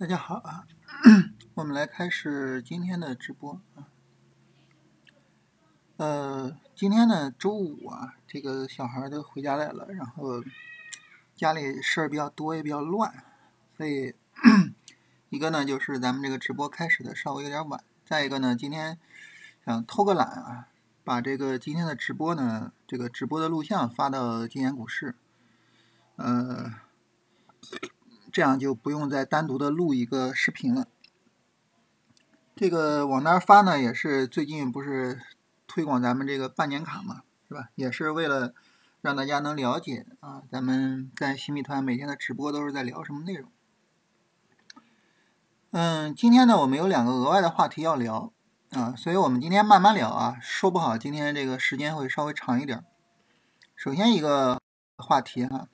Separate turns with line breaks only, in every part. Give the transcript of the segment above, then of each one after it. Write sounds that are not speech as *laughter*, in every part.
大家好啊，我们来开始今天的直播啊。呃，今天呢周五啊，这个小孩都回家来了，然后家里事儿比较多，也比较乱，所以 *clears throat* 一个呢就是咱们这个直播开始的稍微有点晚，再一个呢今天想偷个懒啊，把这个今天的直播呢这个直播的录像发到金研股市，呃。这样就不用再单独的录一个视频了。这个往那儿发呢，也是最近不是推广咱们这个半年卡嘛，是吧？也是为了让大家能了解啊，咱们在新米团每天的直播都是在聊什么内容。嗯，今天呢，我们有两个额外的话题要聊啊，所以我们今天慢慢聊啊，说不好今天这个时间会稍微长一点。首先一个话题哈。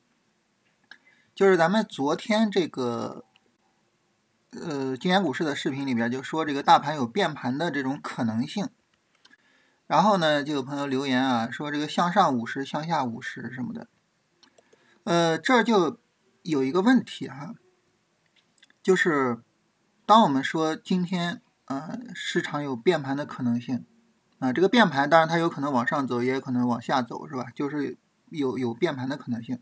就是咱们昨天这个，呃，金研股市的视频里边就说这个大盘有变盘的这种可能性，然后呢，就有朋友留言啊，说这个向上五十，向下五十什么的，呃，这就有一个问题哈，就是当我们说今天啊市场有变盘的可能性啊，这个变盘当然它有可能往上走，也有可能往下走，是吧？就是有有变盘的可能性。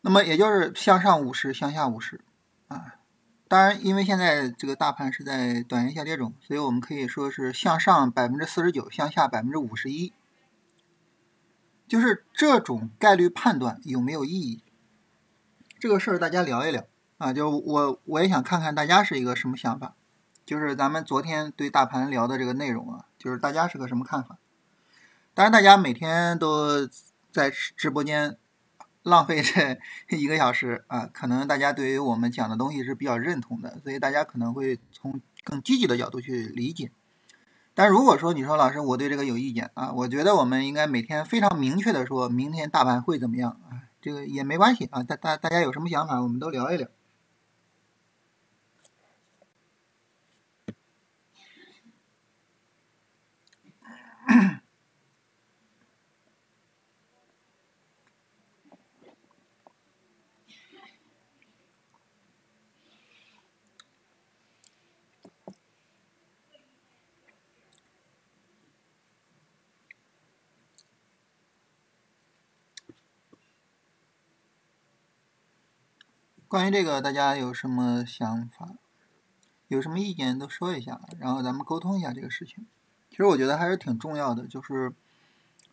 那么也就是向上五十，向下五十，啊，当然，因为现在这个大盘是在短线下跌中，所以我们可以说是向上百分之四十九，向下百分之五十一。就是这种概率判断有没有意义？这个事儿大家聊一聊啊，就我我也想看看大家是一个什么想法。就是咱们昨天对大盘聊的这个内容啊，就是大家是个什么看法？当然，大家每天都在直播间。浪费这一个小时啊，可能大家对于我们讲的东西是比较认同的，所以大家可能会从更积极的角度去理解。但如果说你说老师我对这个有意见啊，我觉得我们应该每天非常明确的说明天大盘会怎么样啊，这个也没关系啊，大大大家有什么想法，我们都聊一聊。*coughs* 关于这个，大家有什么想法？有什么意见都说一下，然后咱们沟通一下这个事情。其实我觉得还是挺重要的，就是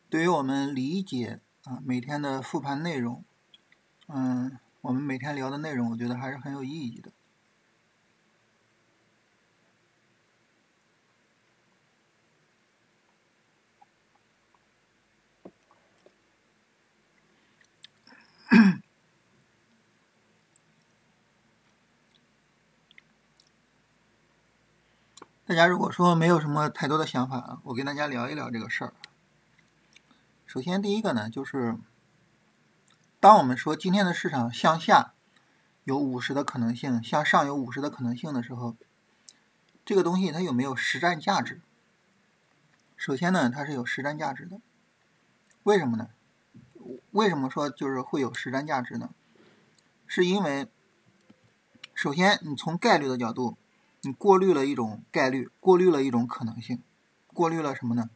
对于我们理解啊每天的复盘内容，嗯，我们每天聊的内容，我觉得还是很有意义的。大家如果说没有什么太多的想法啊，我跟大家聊一聊这个事儿。首先，第一个呢，就是当我们说今天的市场向下有五十的可能性，向上有五十的可能性的时候，这个东西它有没有实战价值？首先呢，它是有实战价值的。为什么呢？为什么说就是会有实战价值呢？是因为首先你从概率的角度。你过滤了一种概率，过滤了一种可能性，过滤了什么呢？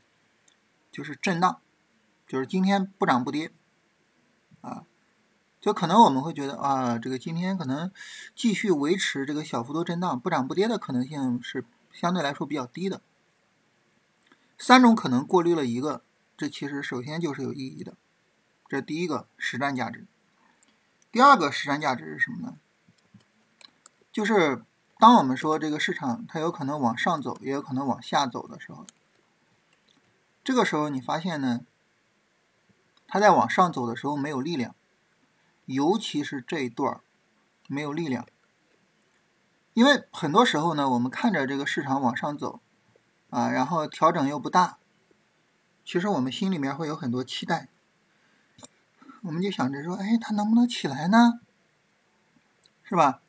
就是震荡，就是今天不涨不跌，啊，就可能我们会觉得啊，这个今天可能继续维持这个小幅度震荡，不涨不跌的可能性是相对来说比较低的。三种可能过滤了一个，这其实首先就是有意义的，这第一个实战价值。第二个实战价值是什么呢？就是。当我们说这个市场它有可能往上走，也有可能往下走的时候，这个时候你发现呢，它在往上走的时候没有力量，尤其是这一段没有力量，因为很多时候呢，我们看着这个市场往上走，啊，然后调整又不大，其实我们心里面会有很多期待，我们就想着说，哎，它能不能起来呢？是吧？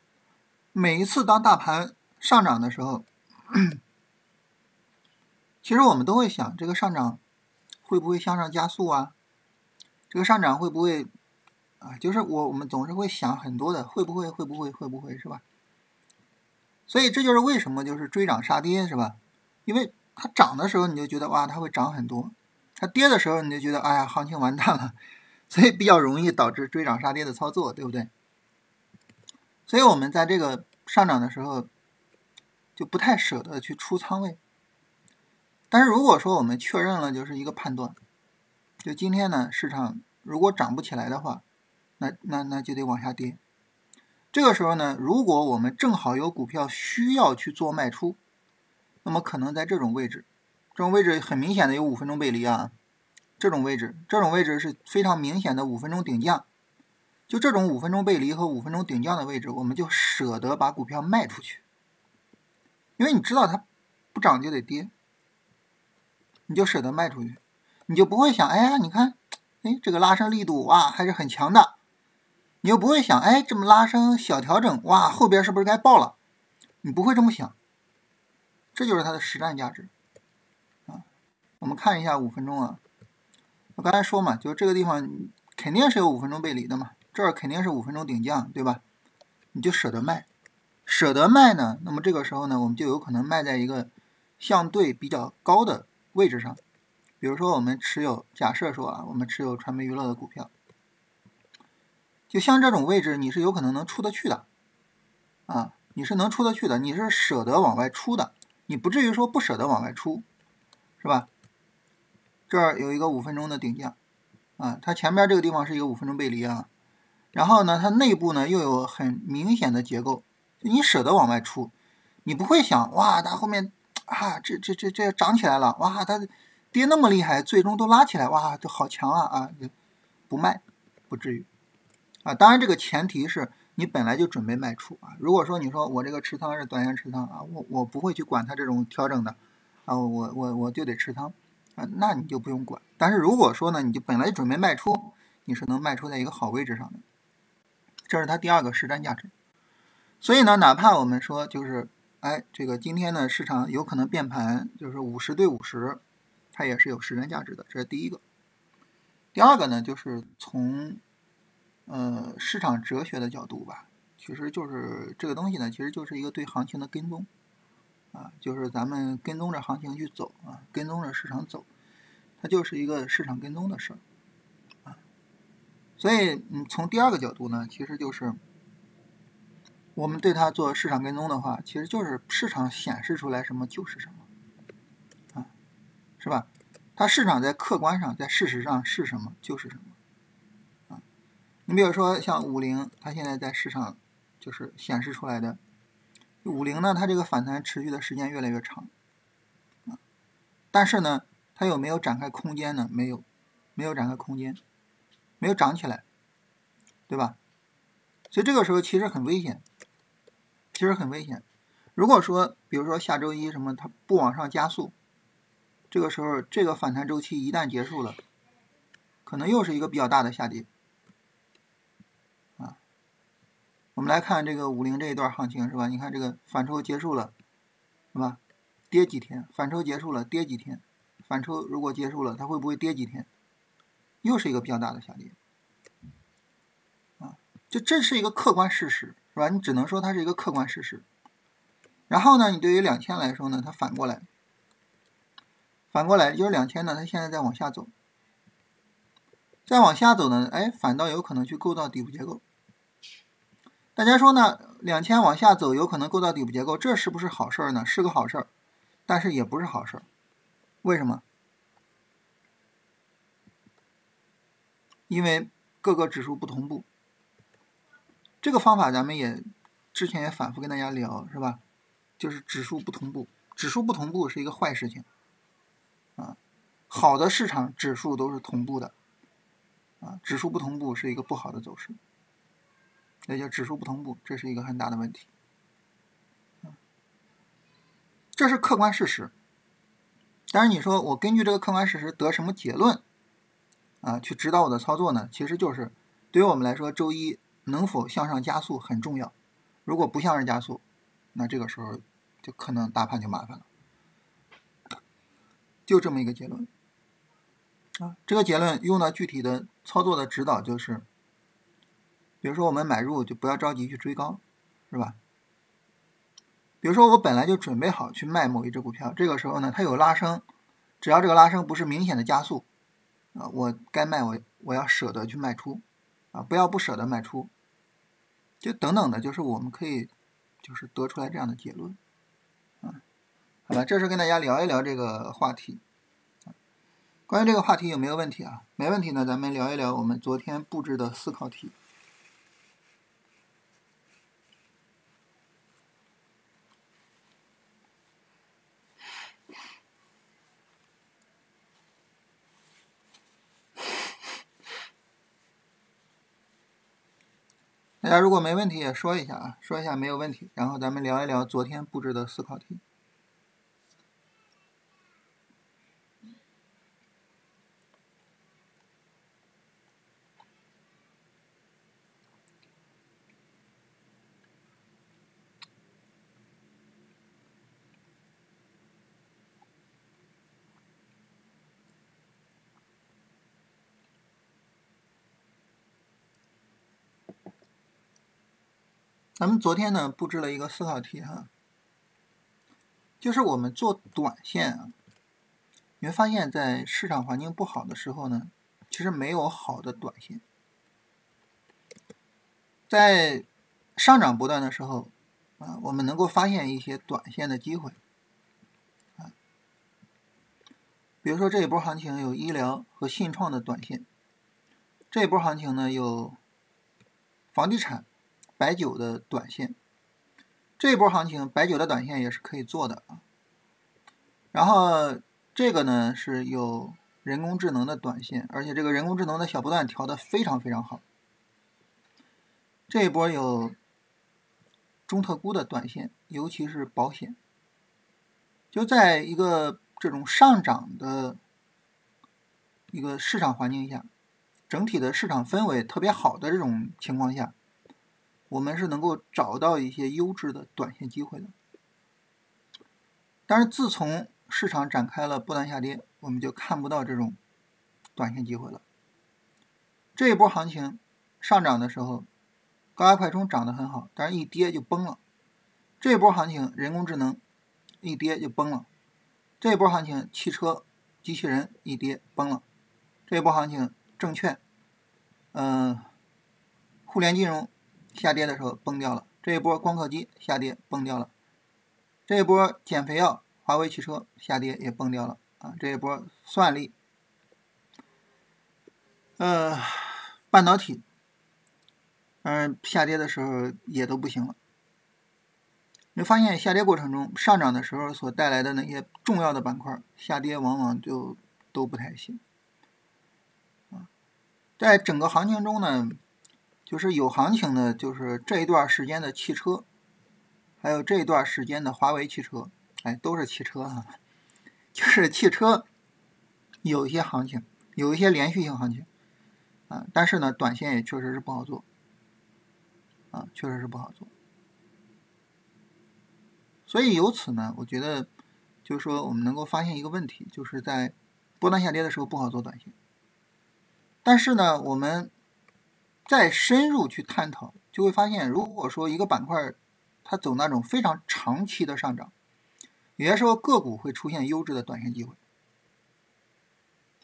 每一次当大盘上涨的时候，其实我们都会想，这个上涨会不会向上加速啊？这个上涨会不会啊？就是我我们总是会想很多的，会不会会不会会不会是吧？所以这就是为什么就是追涨杀跌是吧？因为它涨的时候你就觉得哇它会涨很多，它跌的时候你就觉得哎呀行情完蛋了，*laughs* 所以比较容易导致追涨杀跌的操作，对不对？所以我们在这个上涨的时候就不太舍得去出仓位。但是如果说我们确认了就是一个判断，就今天呢市场如果涨不起来的话，那那那就得往下跌。这个时候呢，如果我们正好有股票需要去做卖出，那么可能在这种位置，这种位置很明显的有五分钟背离啊，这种位置，这种位置是非常明显的五分钟顶降。就这种五分钟背离和五分钟顶降的位置，我们就舍得把股票卖出去，因为你知道它不涨就得跌。你就舍得卖出去，你就不会想，哎呀，你看，哎，这个拉升力度哇还是很强的，你又不会想，哎，这么拉升小调整，哇后边是不是该爆了？你不会这么想，这就是它的实战价值啊。我们看一下五分钟啊，我刚才说嘛，就这个地方肯定是有五分钟背离的嘛，这儿肯定是五分钟顶降，对吧？你就舍得卖，舍得卖呢，那么这个时候呢，我们就有可能卖在一个相对比较高的。位置上，比如说我们持有，假设说啊，我们持有传媒娱乐的股票，就像这种位置，你是有可能能出得去的，啊，你是能出得去的，你是舍得往外出的，你不至于说不舍得往外出，是吧？这儿有一个五分钟的顶降，啊，它前面这个地方是一个五分钟背离啊，然后呢，它内部呢又有很明显的结构，你舍得往外出，你不会想哇，它后面。啊，这这这这涨起来了，哇，它跌那么厉害，最终都拉起来，哇，这好强啊啊！不卖，不至于啊。当然，这个前提是你本来就准备卖出啊。如果说你说我这个持仓是短线持仓啊，我我不会去管它这种调整的啊，我我我就得持仓啊，那你就不用管。但是如果说呢，你就本来准备卖出，你是能卖出在一个好位置上的，这是它第二个实战价值。所以呢，哪怕我们说就是。哎，这个今天呢，市场有可能变盘，就是五十对五十，它也是有实战价值的，这是第一个。第二个呢，就是从呃市场哲学的角度吧，其实就是这个东西呢，其实就是一个对行情的跟踪啊，就是咱们跟踪着行情去走啊，跟踪着市场走，它就是一个市场跟踪的事儿。所以，嗯，从第二个角度呢，其实就是。我们对它做市场跟踪的话，其实就是市场显示出来什么就是什么，啊，是吧？它市场在客观上，在事实上是什么就是什么，啊，你比如说像五零，它现在在市场就是显示出来的五零呢，它这个反弹持续的时间越来越长，啊，但是呢，它有没有展开空间呢？没有，没有展开空间，没有涨起来，对吧？所以这个时候其实很危险。其实很危险。如果说，比如说下周一什么它不往上加速，这个时候这个反弹周期一旦结束了，可能又是一个比较大的下跌。啊，我们来看这个五零这一段行情是吧？你看这个反抽结束了，是吧？跌几天？反抽结束了，跌几天？反抽如果结束了，它会不会跌几天？又是一个比较大的下跌。就这是一个客观事实。是吧？你只能说它是一个客观事实。然后呢，你对于两千来说呢，它反过来，反过来就是两千呢，它现在在往下走，再往下走呢，哎，反倒有可能去构造底部结构。大家说呢，两千往下走有可能构造底部结构，这是不是好事儿呢？是个好事儿，但是也不是好事儿。为什么？因为各个指数不同步。这个方法咱们也之前也反复跟大家聊，是吧？就是指数不同步，指数不同步是一个坏事情啊。好的市场指数都是同步的啊，指数不同步是一个不好的走势，也就指数不同步，这是一个很大的问题。这是客观事实。但是你说我根据这个客观事实得什么结论啊？去指导我的操作呢？其实就是对于我们来说，周一。能否向上加速很重要，如果不向上加速，那这个时候就可能大盘就麻烦了。就这么一个结论啊，这个结论用到具体的操作的指导就是，比如说我们买入就不要着急去追高，是吧？比如说我本来就准备好去卖某一只股票，这个时候呢，它有拉升，只要这个拉升不是明显的加速，啊，我该卖我我要舍得去卖出，啊，不要不舍得卖出，就等等的，就是我们可以就是得出来这样的结论，啊，好吧，这是跟大家聊一聊这个话题。关于这个话题有没有问题啊？没问题呢，咱们聊一聊我们昨天布置的思考题。大家如果没问题也说一下啊，说一下没有问题，然后咱们聊一聊昨天布置的思考题。咱们昨天呢布置了一个思考题哈，就是我们做短线啊，你会发现在市场环境不好的时候呢，其实没有好的短线，在上涨不断的时候啊，我们能够发现一些短线的机会啊，比如说这一波行情有医疗和信创的短线，这一波行情呢有房地产。白酒的短线，这一波行情，白酒的短线也是可以做的啊。然后这个呢是有人工智能的短线，而且这个人工智能的小波段调的非常非常好。这一波有中特估的短线，尤其是保险，就在一个这种上涨的一个市场环境下，整体的市场氛围特别好的这种情况下。我们是能够找到一些优质的短线机会的，但是自从市场展开了波段下跌，我们就看不到这种短线机会了。这一波行情上涨的时候，高压快充涨得很好，但是一跌就崩了。这波行情人工智能一跌就崩了。这波行情汽车、机器人一跌崩了。这波行情证券，嗯，互联金融。下跌的时候崩掉了，这一波光刻机下跌崩掉了，这一波减肥药、华为汽车下跌也崩掉了啊！这一波算力，呃，半导体，嗯，下跌的时候也都不行了。你发现下跌过程中上涨的时候所带来的那些重要的板块下跌往往就都不太行啊，在整个行情中呢。就是有行情的，就是这一段时间的汽车，还有这一段时间的华为汽车，哎，都是汽车哈。就是汽车有一些行情，有一些连续性行情啊，但是呢，短线也确实是不好做啊，确实是不好做。所以由此呢，我觉得就是说，我们能够发现一个问题，就是在波段下跌的时候不好做短线。但是呢，我们。再深入去探讨，就会发现，如果说一个板块它走那种非常长期的上涨，有些时候个股会出现优质的短线机会，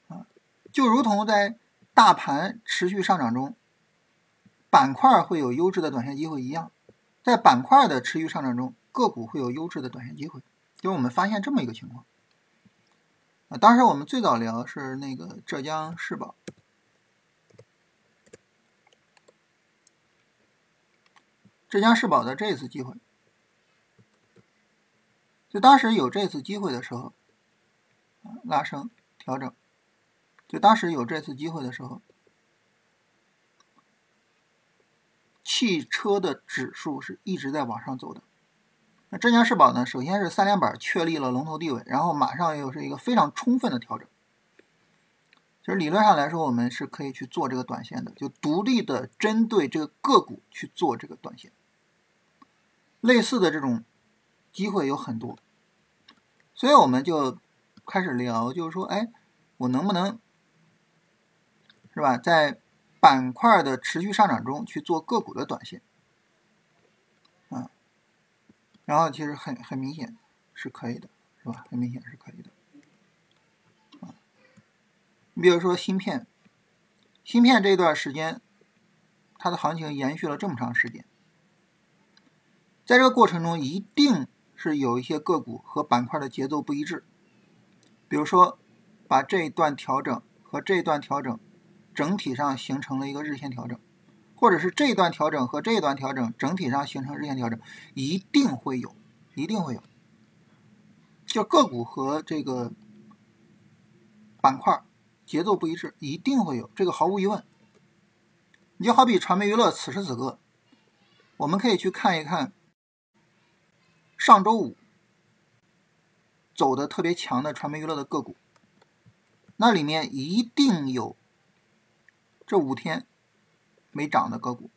啊，就如同在大盘持续上涨中，板块会有优质的短线机会一样，在板块的持续上涨中，个股会有优质的短线机会，就我们发现这么一个情况。啊，当时我们最早聊是那个浙江世宝。浙江世宝的这次机会，就当时有这次机会的时候，拉升调整，就当时有这次机会的时候，汽车的指数是一直在往上走的。那浙江世宝呢，首先是三连板确立了龙头地位，然后马上又是一个非常充分的调整。其实理论上来说，我们是可以去做这个短线的，就独立的针对这个个股去做这个短线。类似的这种机会有很多，所以我们就开始聊，就是说，哎，我能不能是吧，在板块的持续上涨中去做个股的短线？啊，然后其实很很明显是可以的，是吧？很明显是可以的。啊，你比如说芯片，芯片这段时间，它的行情延续了这么长时间，在这个过程中一定是有一些个股和板块的节奏不一致，比如说把这一段调整和这一段调整整体上形成了一个日线调整。或者是这一段调整和这一段调整整体上形成日线调整，一定会有，一定会有，就个股和这个板块节奏不一致，一定会有，这个毫无疑问。你就好比传媒娱乐此时此刻，我们可以去看一看上周五走的特别强的传媒娱乐的个股，那里面一定有这五天。没涨的个股，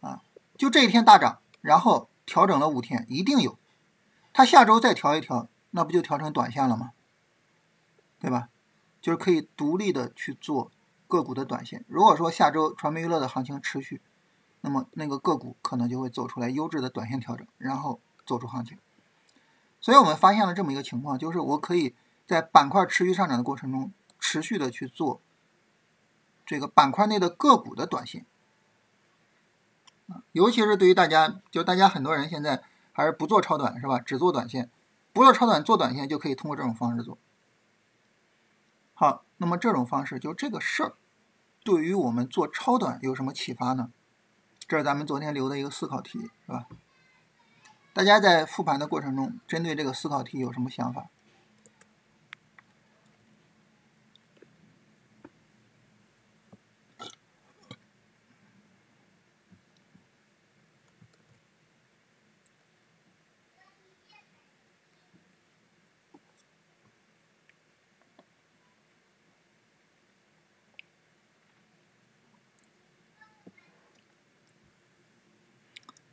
啊，就这一天大涨，然后调整了五天，一定有。它下周再调一调，那不就调成短线了吗？对吧？就是可以独立的去做个股的短线。如果说下周传媒娱乐的行情持续，那么那个个股可能就会走出来优质的短线调整，然后走出行情。所以我们发现了这么一个情况，就是我可以在板块持续上涨的过程中，持续的去做。这个板块内的个股的短线，尤其是对于大家，就大家很多人现在还是不做超短，是吧？只做短线，不做超短，做短线就可以通过这种方式做。好，那么这种方式就这个事儿，对于我们做超短有什么启发呢？这是咱们昨天留的一个思考题，是吧？大家在复盘的过程中，针对这个思考题有什么想法？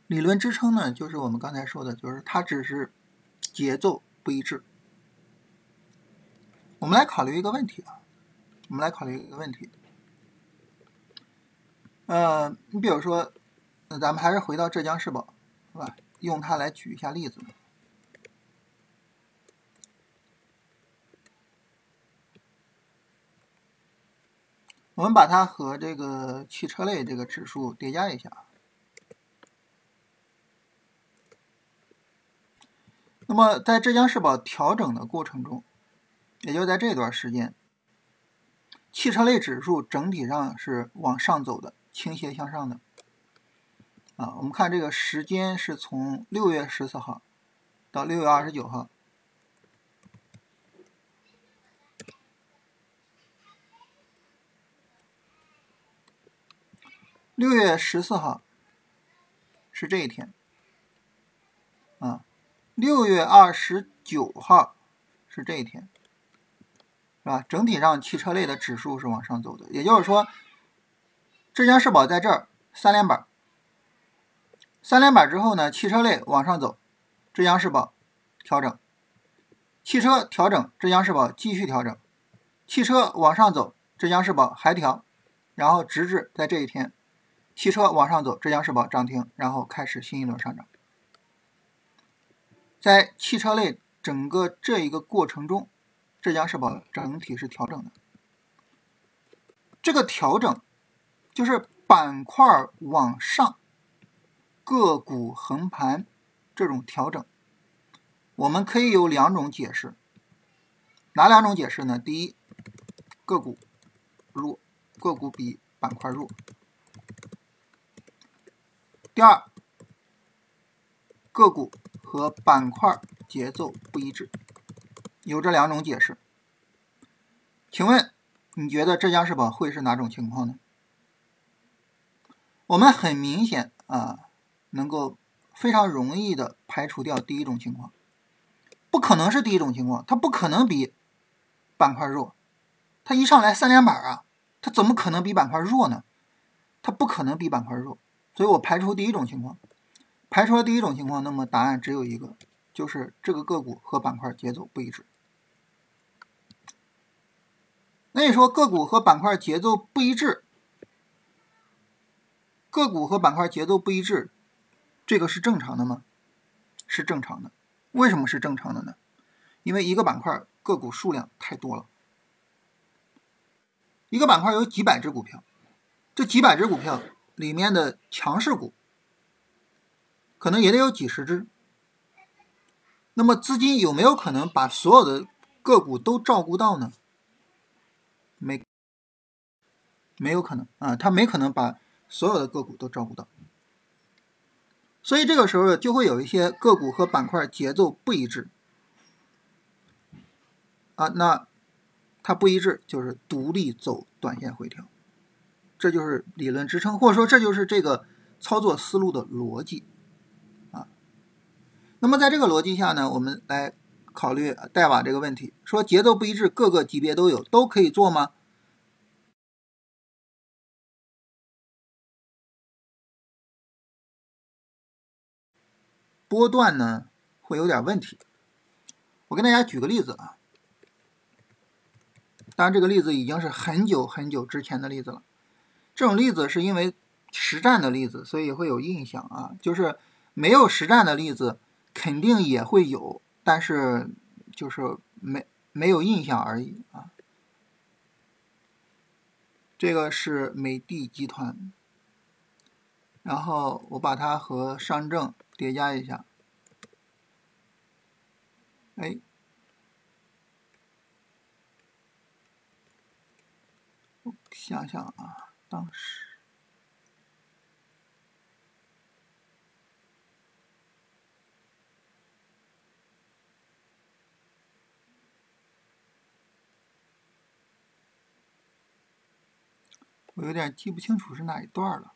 理论支撑呢，就是我们刚才说的，就是它只是节奏不一致。我们来考虑一个问题啊，我们来考虑一个问题。呃，你比如说，那咱们还是回到浙江世宝，是吧？用它来举一下例子。我们把它和这个汽车类这个指数叠加一下。那么，在浙江社保调整的过程中，也就在这段时间，汽车类指数整体上是往上走的，倾斜向上的。啊，我们看这个时间是从六月十四号到六月二十九号，六月十四号是这一天，啊。六月二十九号是这一天，是吧？整体上汽车类的指数是往上走的，也就是说，浙江世宝在这儿三连板，三连板之后呢，汽车类往上走，浙江世宝调整，汽车调整，浙江世宝继续调整，汽车往上走，浙江世宝还调，然后直至在这一天，汽车往上走，浙江世宝涨停，然后开始新一轮上涨。在汽车类整个这一个过程中，浙江社保整体是调整的。这个调整就是板块往上，个股横盘这种调整，我们可以有两种解释。哪两种解释呢？第一，个股弱，个股比板块弱。第二，个股。和板块节奏不一致，有这两种解释。请问，你觉得浙江世宝会是哪种情况呢？我们很明显啊，能够非常容易的排除掉第一种情况，不可能是第一种情况，它不可能比板块弱，它一上来三连板啊，它怎么可能比板块弱呢？它不可能比板块弱，所以我排除第一种情况。排除了第一种情况，那么答案只有一个，就是这个个股和板块节奏不一致。那你说个股和板块节奏不一致，个股和板块节奏不一致，这个是正常的吗？是正常的。为什么是正常的呢？因为一个板块个股数量太多了，一个板块有几百只股票，这几百只股票里面的强势股可能也得有几十只。那么资金有没有可能把所有的个股都照顾到呢？没，没有可能啊，他没可能把所有的个股都照顾到。所以这个时候就会有一些个股和板块节奏不一致，啊，那它不一致就是独立走短线回调，这就是理论支撑，或者说这就是这个操作思路的逻辑，那么在这个逻辑下呢，我们来考虑代码这个问题，说节奏不一致，各个级别都有，都可以做吗？波段呢会有点问题，我跟大家举个例子啊，当然这个例子已经是很久很久之前的例子了。这种例子是因为实战的例子，所以会有印象啊。就是没有实战的例子，肯定也会有，但是就是没没有印象而已啊。这个是美的集团，然后我把它和上证。叠加一下，哎，想想啊，当时我有点记不清楚是哪一段了。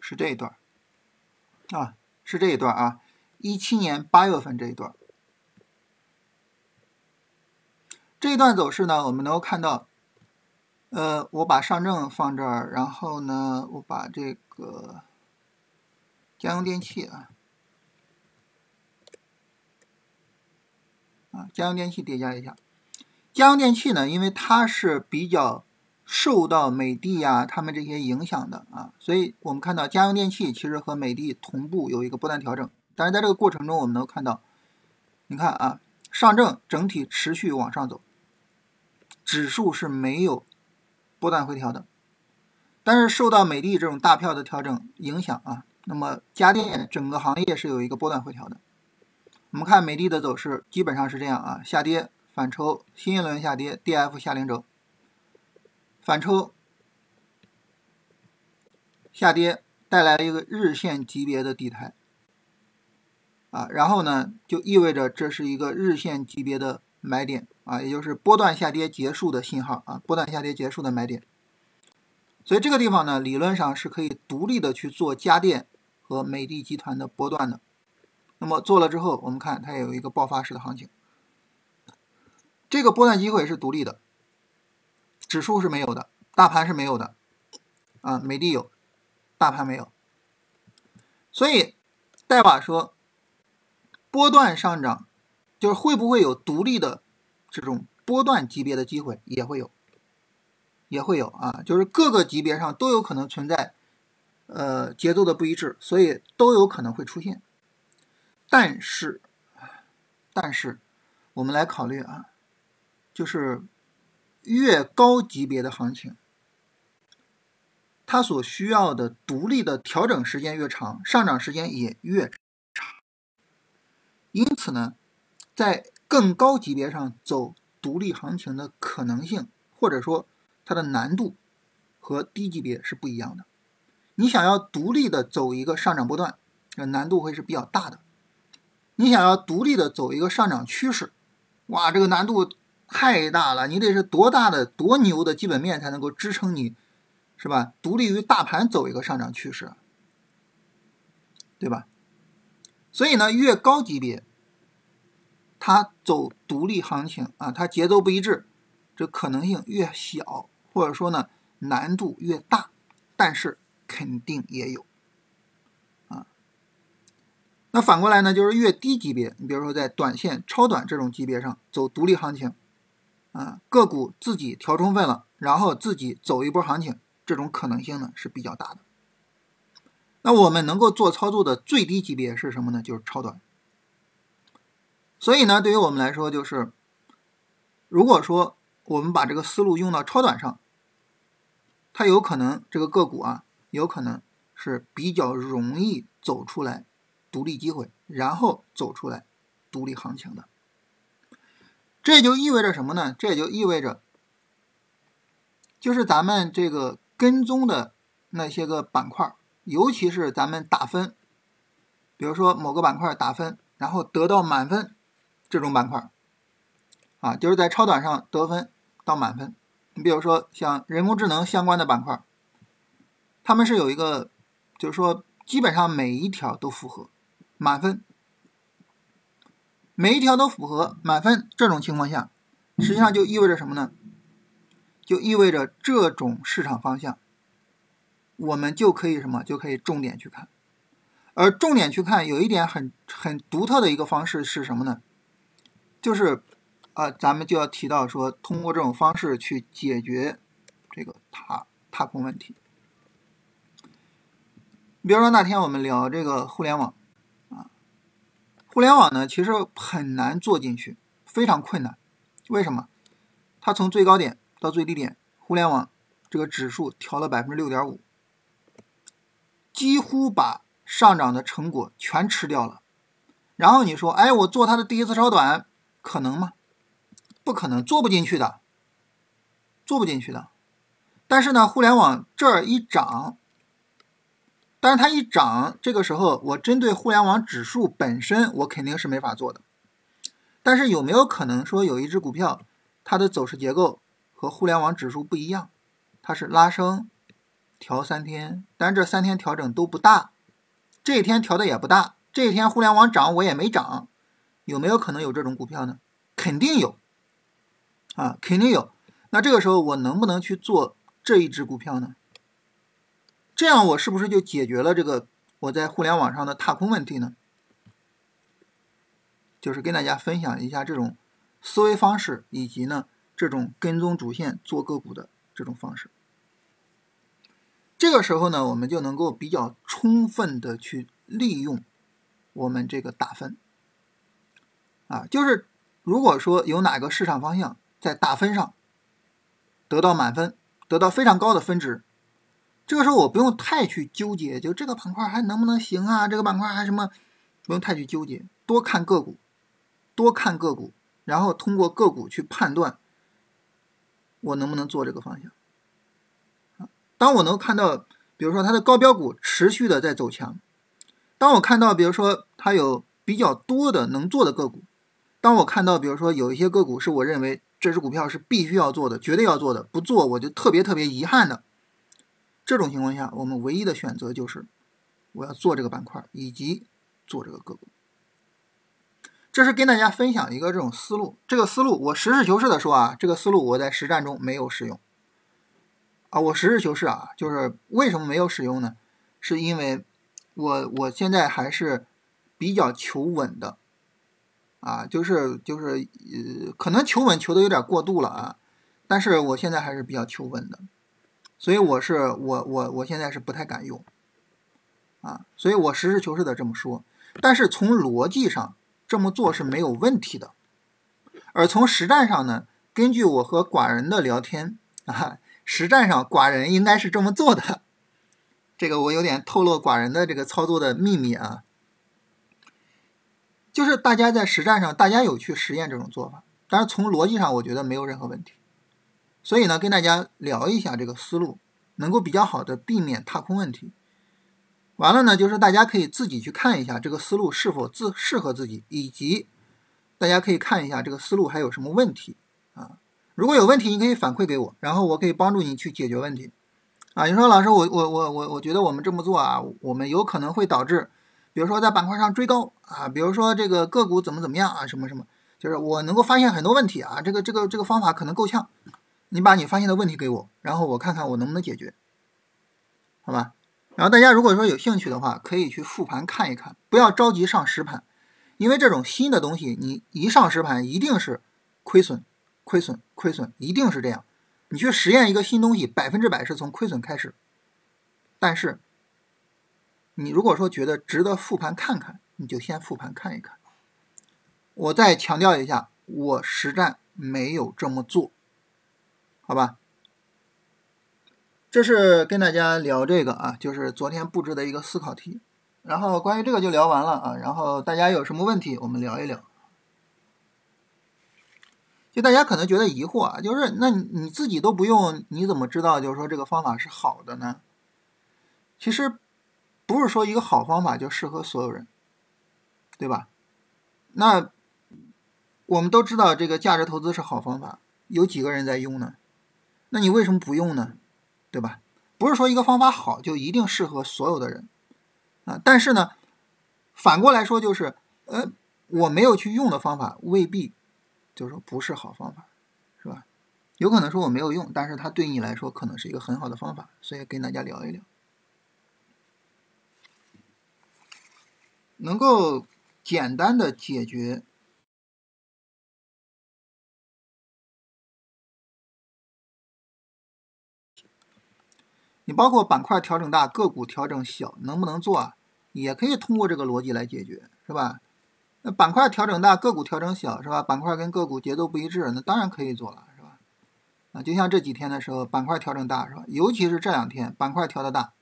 是这一段啊，是这一段啊，一七年八月份这一段，这一段走势呢，我们能够看到，呃，我把上证放这儿，然后呢，我把这个家用电器啊，家用电器叠加一下，家用电器呢，因为它是比较。受到美的呀，他们这些影响的啊，所以我们看到家用电器其实和美的同步有一个波段调整，但是在这个过程中，我们能看到，你看啊，上证整体持续往上走，指数是没有波段回调的，但是受到美的这种大票的调整影响啊，那么家电整个行业是有一个波段回调的。我们看美的的走势基本上是这样啊，下跌反抽，新一轮下跌，D F 下零轴。反抽下跌带来了一个日线级别的底台啊，然后呢就意味着这是一个日线级别的买点啊，也就是波段下跌结束的信号啊，波段下跌结束的买点。所以这个地方呢，理论上是可以独立的去做家电和美的集团的波段的。那么做了之后，我们看它也有一个爆发式的行情，这个波段机会是独立的。指数是没有的，大盘是没有的，啊，美的有，大盘没有，所以代码说波段上涨，就是会不会有独立的这种波段级别的机会，也会有，也会有啊，就是各个级别上都有可能存在，呃，节奏的不一致，所以都有可能会出现，但是，但是我们来考虑啊，就是。越高级别的行情，它所需要的独立的调整时间越长，上涨时间也越长。因此呢，在更高级别上走独立行情的可能性，或者说它的难度，和低级别是不一样的。你想要独立的走一个上涨波段，这难度会是比较大的。你想要独立的走一个上涨趋势，哇，这个难度。太大了，你得是多大的、多牛的基本面才能够支撑你，是吧？独立于大盘走一个上涨趋势，对吧？所以呢，越高级别，它走独立行情啊，它节奏不一致，这可能性越小，或者说呢，难度越大，但是肯定也有。那反过来呢，就是越低级别，你比如说在短线、超短这种级别上走独立行情。啊，个股自己调充分了，然后自己走一波行情，这种可能性呢是比较大的。那我们能够做操作的最低级别是什么呢？就是超短。所以呢，对于我们来说，就是如果说我们把这个思路用到超短上，它有可能这个个股啊，有可能是比较容易走出来独立机会，然后走出来独立行情的。这就意味着什么呢？这也就意味着，就是咱们这个跟踪的那些个板块，尤其是咱们打分，比如说某个板块打分，然后得到满分。这种板块，啊，就是在超短上得分到满分。你比如说像人工智能相关的板块，他们是有一个，就是说基本上每一条都符合满分，每一条都符合满分。这种情况下，实际上就意味着什么呢？就意味着这种市场方向，我们就可以什么？就可以重点去看。而重点去看，有一点很很独特的一个方式是什么呢？就是，啊，咱们就要提到说，通过这种方式去解决这个踏踏空问题。比如说那天我们聊这个互联网，互联网呢其实很难做进去，非常困难。为什么？它从最高点到最低点，互联网这个指数调了百分之六点五，几乎把上涨的成果全吃掉了。然后你说，哎，我做它的第一次超短。可能吗？不可能，做不进去的，做不进去的。但是呢，互联网这儿一涨，但是它一涨，这个时候我针对互联网指数本身，我肯定是没法做的。但是有没有可能说有一只股票，它的走势结构和互联网指数不一样？它是拉升调三天，但这三天调整都不大，这一天调的也不大，这一天互联网涨我也没涨。有没有可能有这种股票呢？肯定有，啊，肯定有。那这个时候我能不能去做这一只股票呢？这样我是不是就解决了这个我在互联网上的踏空问题呢？就是跟大家分享一下这种思维方式，以及呢这种跟踪主线做个股的这种方式。这个时候呢，我们就能够比较充分的去利用我们这个打分。啊，就是如果说有哪个市场方向在打分上得到满分，得到非常高的分值，这个时候我不用太去纠结，就这个板块还能不能行啊？这个板块还什么？不用太去纠结，多看个股，多看个股，然后通过个股去判断我能不能做这个方向。当我能看到，比如说它的高标股持续的在走强，当我看到，比如说它有比较多的能做的个股。当我看到，比如说有一些个股是我认为这只股票是必须要做的，绝对要做的，不做我就特别特别遗憾的。这种情况下，我们唯一的选择就是我要做这个板块以及做这个个股。这是跟大家分享一个这种思路。这个思路我实事求是的说啊，这个思路我在实战中没有使用。啊，我实事求是啊，就是为什么没有使用呢？是因为我我现在还是比较求稳的。啊，就是就是呃，可能求稳求的有点过度了啊，但是我现在还是比较求稳的，所以我是我我我现在是不太敢用，啊，所以我实事求是的这么说，但是从逻辑上这么做是没有问题的，而从实战上呢，根据我和寡人的聊天啊，实战上寡人应该是这么做的，这个我有点透露寡人的这个操作的秘密啊。就是大家在实战上，大家有去实验这种做法，但是从逻辑上，我觉得没有任何问题。所以呢，跟大家聊一下这个思路，能够比较好的避免踏空问题。完了呢，就是大家可以自己去看一下这个思路是否自适合自己，以及大家可以看一下这个思路还有什么问题啊。如果有问题，你可以反馈给我，然后我可以帮助你去解决问题。啊，你说老师，我我我我我觉得我们这么做啊，我们有可能会导致。比如说在板块上追高啊，比如说这个个股怎么怎么样啊，什么什么，就是我能够发现很多问题啊，这个这个这个方法可能够呛，你把你发现的问题给我，然后我看看我能不能解决，好吧？然后大家如果说有兴趣的话，可以去复盘看一看，不要着急上实盘，因为这种新的东西，你一上实盘一定是亏损，亏损，亏损，一定是这样你去实验一个新东西，百分之百是从亏损开始。但是，你如果说觉得值得复盘看看，你就先复盘看一看。我再强调一下，我实战没有这么做，好吧？这是跟大家聊这个啊，就是昨天布置的一个思考题。然后关于这个就聊完了啊。然后大家有什么问题，我们聊一聊。就大家可能觉得疑惑啊，就是那你自己都不用，你怎么知道就是说这个方法是好的呢？其实不是说一个好方法就适合所有人，对吧？那我们都知道这个价值投资是好方法，有几个人在用呢？那你为什么不用呢？对吧？不是说一个方法好就一定适合所有的人啊。但是呢，反过来说就是，呃，我没有去用的方法未必。就是说不是好方法，是吧？有可能说我没有用，但是它对你来说可能是一个很好的方法，所以跟大家聊一聊，能够简单的解决。你包括板块调整大，个股调整小，能不能做啊？也可以通过这个逻辑来解决，是吧？那板块调整大，个股调整小，是吧？板块跟个股节奏不一致，那当然可以做了，是吧？啊，就像这几天的时候，板块调整大，是吧？尤其是这两天，板块调的大，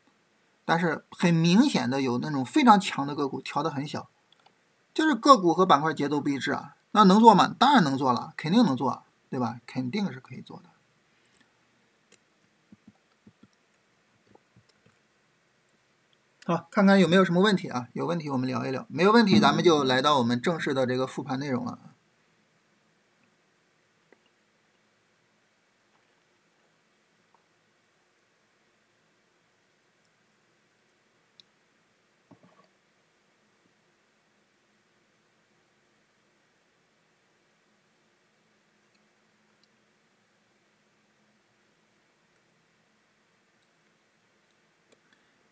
但是很明显的有那种非常强的个股调的很小，就是个股和板块节奏不一致啊。那能做吗？当然能做了，肯定能做，对吧？肯定是可以做的。好，看看有没有什么问题啊？有问题我们聊一聊，没有问题咱们就来到我们正式的这个复盘内容了。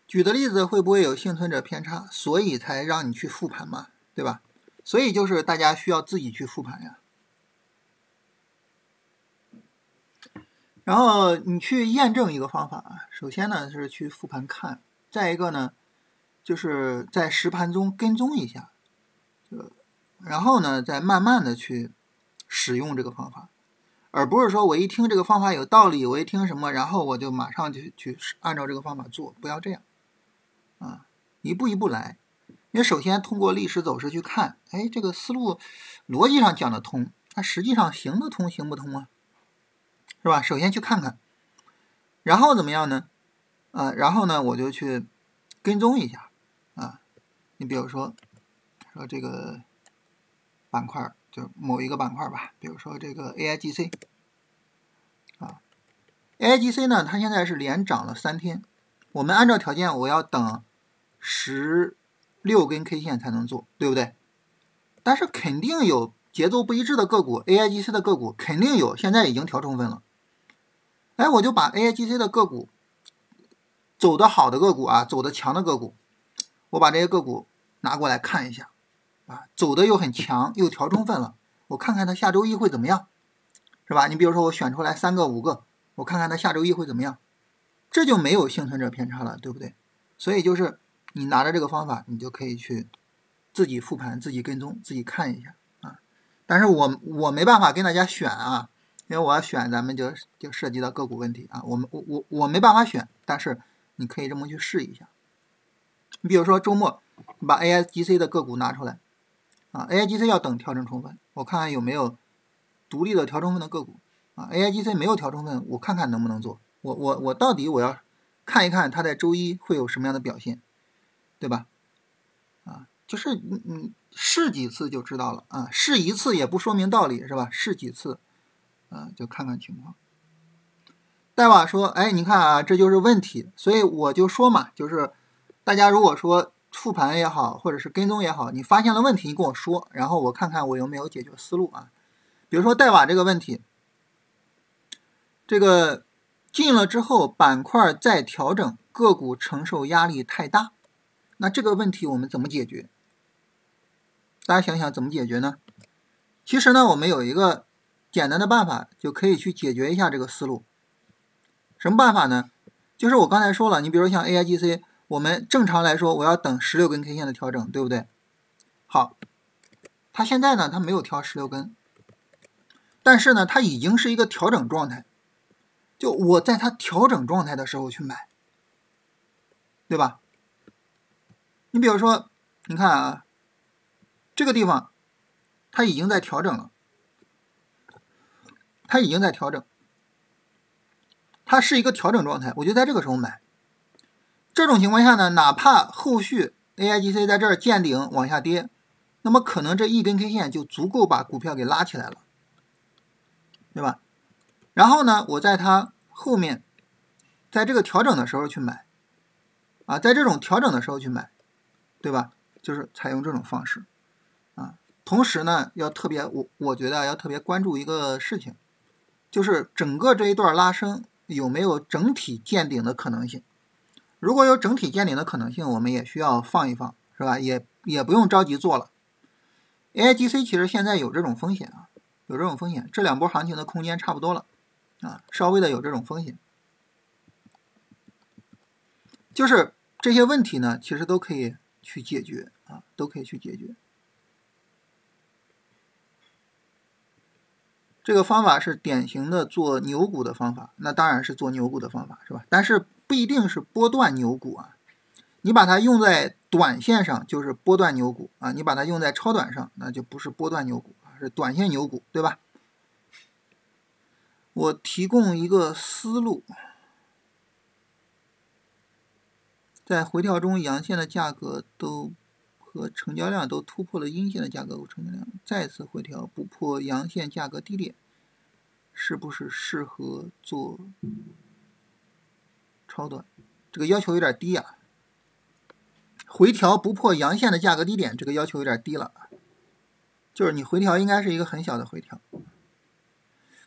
举的例子会不会有幸存者偏差？所以才让你去复盘嘛，对吧？所以就是大家需要自己去复盘呀。然后你去验证一个方法啊，首先呢是去复盘看，再一个呢就是在实盘中跟踪一下，呃，然后呢再慢慢的去使用这个方法，而不是说我一听这个方法有道理，我一听什么，然后我就马上就去按照这个方法做，不要这样。啊，一步一步来。因为首先通过历史走势去看，哎，这个思路逻辑上讲得通，它实际上行得通行不通啊？是吧？首先去看看，然后怎么样呢？啊，然后呢，我就去跟踪一下啊。你比如说，说这个板块，就某一个板块吧，比如说这个 AIGC 啊，AIGC 呢，它现在是连涨了三天。我们按照条件，我要等。十六根 K 线才能做，对不对？但是肯定有节奏不一致的个股，AIGC 的个股肯定有，现在已经调充分了。哎，我就把 AIGC 的个股走的好的个股啊，走的强的个股，我把这些个股拿过来看一下啊，走的又很强，又调充分了，我看看它下周一会怎么样，是吧？你比如说我选出来三个五个，我看看它下周一会怎么样，这就没有幸存者偏差了，对不对？所以就是。你拿着这个方法，你就可以去自己复盘、自己跟踪、自己看一下啊。但是我我没办法跟大家选啊，因为我要选，咱们就就涉及到个股问题啊。我们我我我没办法选，但是你可以这么去试一下。你比如说周末，你把 AIGC 的个股拿出来啊，AIGC 要等调整充分，我看看有没有独立的调充分的个股啊。AIGC 没有调充分，我看看能不能做。我我我到底我要看一看它在周一会有什么样的表现。对吧？啊，就是你你试几次就知道了啊，试一次也不说明道理是吧？试几次，啊，就看看情况。戴瓦说：“哎，你看啊，这就是问题。所以我就说嘛，就是大家如果说复盘也好，或者是跟踪也好，你发现了问题，你跟我说，然后我看看我有没有解决思路啊。比如说戴瓦这个问题，这个进了之后板块再调整，个股承受压力太大。”那这个问题我们怎么解决？大家想想怎么解决呢？其实呢，我们有一个简单的办法，就可以去解决一下这个思路什么办法呢？就是我刚才说了，你比如像 AIGC，我们正常来说我要等十六根 K 线的调整，对不对？好，它现在呢，它没有调十六根，但是呢，它已经是一个调整状态。就我在它调整状态的时候去买，对吧？你比如说，你看啊，这个地方它已经在调整了，它已经在调整，它是一个调整状态，我就在这个时候买。这种情况下呢，哪怕后续 AIGC 在这儿见顶往下跌，那么可能这一根 K 线就足够把股票给拉起来了，对吧？然后呢，我在它后面，在这个调整的时候去买，啊，在这种调整的时候去买，对吧？就是采用这种方式，啊，同时呢，要特别我我觉得要特别关注一个事情，就是整个这一段拉升有没有整体见顶的可能性。如果有整体见顶的可能性，我们也需要放一放，是吧？也也不用着急做了。AIGC 其实现在有这种风险啊，有这种风险，这两波行情的空间差不多了，啊，稍微的有这种风险。就是这些问题呢，其实都可以去解决啊，都可以去解决。这个方法是典型的做牛股的方法，那当然是做牛股的方法，是吧？但是。不一定是波段牛股啊，你把它用在短线上就是波段牛股啊，你把它用在超短上那就不是波段牛股啊，是短线牛股，对吧？我提供一个思路，在回调中阳线的价格都和成交量都突破了阴线的价格和成交量，再次回调不破阳线价格低点，是不是适合做？超短，这个要求有点低啊。回调不破阳线的价格低点，这个要求有点低了。就是你回调应该是一个很小的回调，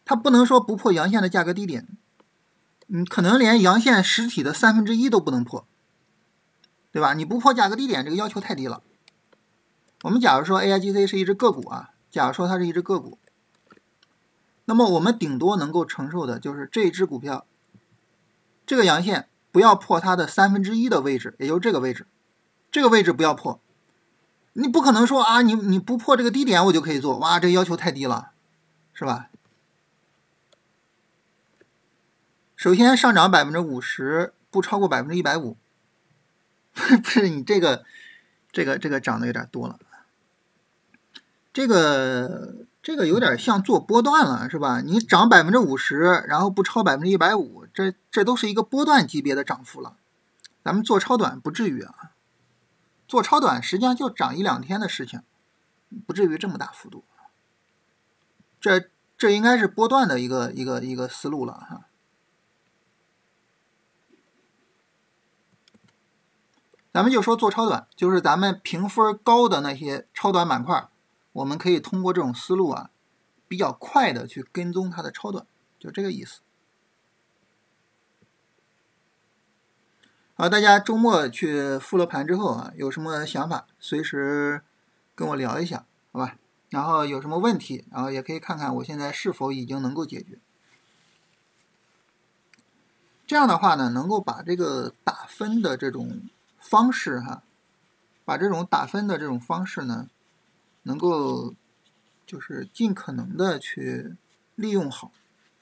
它不能说不破阳线的价格低点，你可能连阳线实体的三分之一都不能破，对吧？你不破价格低点，这个要求太低了。我们假如说 AIGC 是一只个股啊，假如说它是一只个股，那么我们顶多能够承受的就是这只股票。这个阳线不要破它的三分之一的位置，也就是这个位置，这个位置不要破。你不可能说啊，你你不破这个低点我就可以做，哇，这要求太低了，是吧？首先上涨百分之五十不超过百分之一百五，*laughs* 不是你这个这个这个涨的有点多了，这个。这个有点像做波段了，是吧？你涨百分之五十，然后不超百分之一百五，这这都是一个波段级别的涨幅了。咱们做超短不至于啊，做超短实际上就涨一两天的事情，不至于这么大幅度。这这应该是波段的一个一个一个思路了哈。咱们就说做超短，就是咱们评分高的那些超短板块。我们可以通过这种思路啊，比较快的去跟踪它的超短，就这个意思。好，大家周末去复了盘之后啊，有什么想法，随时跟我聊一下，好吧？然后有什么问题，然后也可以看看我现在是否已经能够解决。这样的话呢，能够把这个打分的这种方式哈，把这种打分的这种方式呢。能够就是尽可能的去利用好，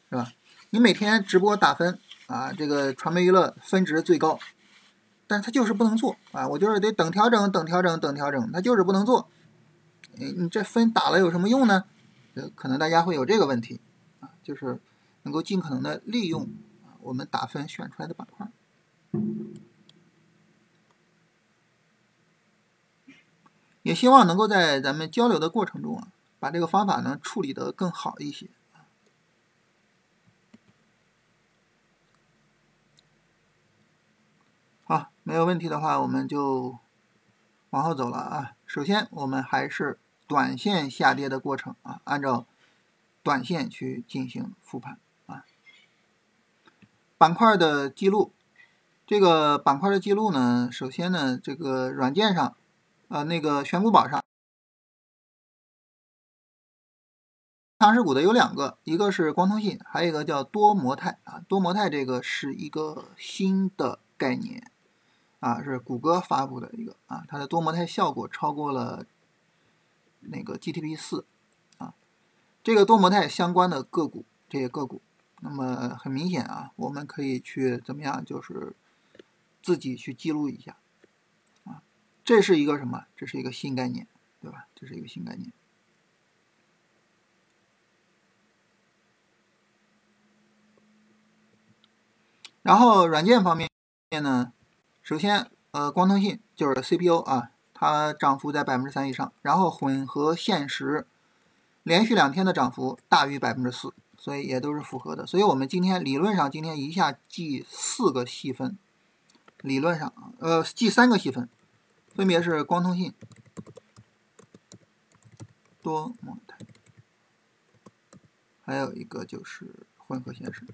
是吧？你每天直播打分啊，这个传媒娱乐分值最高，但是他就是不能做啊，我就是得等调整，等调整，等调整，他就是不能做。你这分打了有什么用呢？呃，可能大家会有这个问题啊，就是能够尽可能的利用啊我们打分选出来的板块。也希望能够在咱们交流的过程中啊，把这个方法呢处理得更好一些。好，没有问题的话，我们就往后走了啊。首先，我们还是短线下跌的过程啊，按照短线去进行复盘啊。板块的记录，这个板块的记录呢，首先呢，这个软件上。呃，那个选股宝上。强势股的有两个，一个是光通信，还有一个叫多模态啊。多模态这个是一个新的概念啊，是谷歌发布的一个啊，它的多模态效果超过了那个 GTP 四啊。这个多模态相关的个股，这些个股，那么很明显啊，我们可以去怎么样，就是自己去记录一下。这是一个什么？这是一个新概念，对吧？这是一个新概念。然后软件方面呢，首先呃光通信就是 CPU 啊，它涨幅在百分之三以上，然后混合现实连续两天的涨幅大于百分之四，所以也都是符合的。所以我们今天理论上今天一下记四个细分，理论上呃记三个细分，分别是光通信、多模态，还有一个就是混合现实。